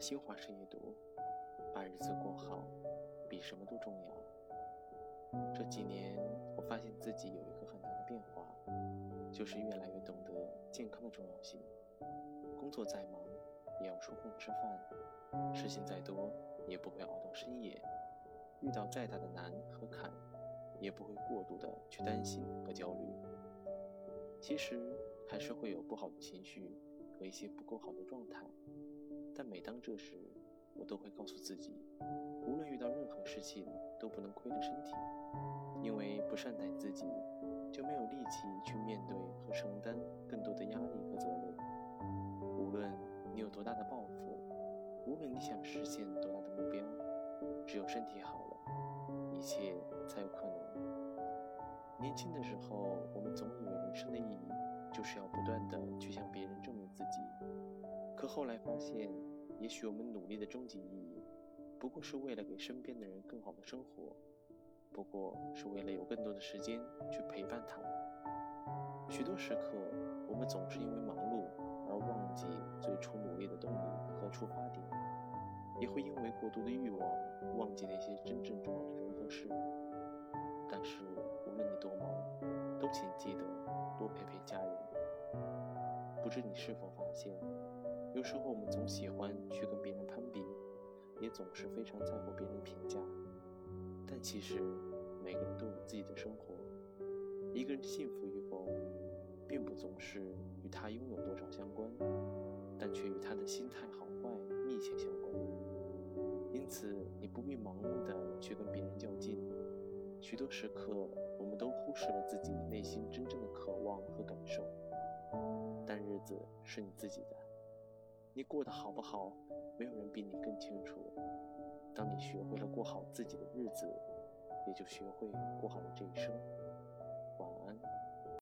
新华社阅读，把日子过好，比什么都重要。这几年，我发现自己有一个很大的变化，就是越来越懂得健康的重要性。工作再忙，也要抽空吃饭；事情再多，也不会熬到深夜；遇到再大的难和坎，也不会过度的去担心和焦虑。其实，还是会有不好的情绪和一些不够好的状态。但每当这时，我都会告诉自己，无论遇到任何事情，都不能亏了身体，因为不善待自己，就没有力气去面对和承担更多的压力和责任。无论你有多大的抱负，无论你想实现多大的目标，只有身体好了，一切才有可能。年轻的时候，我们总以为人生的意义就是要不断的去向别人证明自己，可后来发现。也许我们努力的终极意义，不过是为了给身边的人更好的生活，不过是为了有更多的时间去陪伴他们。许多时刻，我们总是因为忙碌而忘记最初努力的动力和出发点，也会因为过度的欲望忘记那些真正重要的人和事。但是，无论你多忙，都请记得多陪陪家人。不知你是否发现？有时候我们总喜欢去跟别人攀比，也总是非常在乎别人评价。但其实每个人都有自己的生活，一个人幸福与否，并不总是与他拥有多少相关，但却与他的心态好坏密切相关。因此，你不必盲目的去跟别人较劲。许多时刻，我们都忽视了自己内心真正的渴望和感受。但日子是你自己的。你过得好不好，没有人比你更清楚。当你学会了过好自己的日子，也就学会过好了这一生。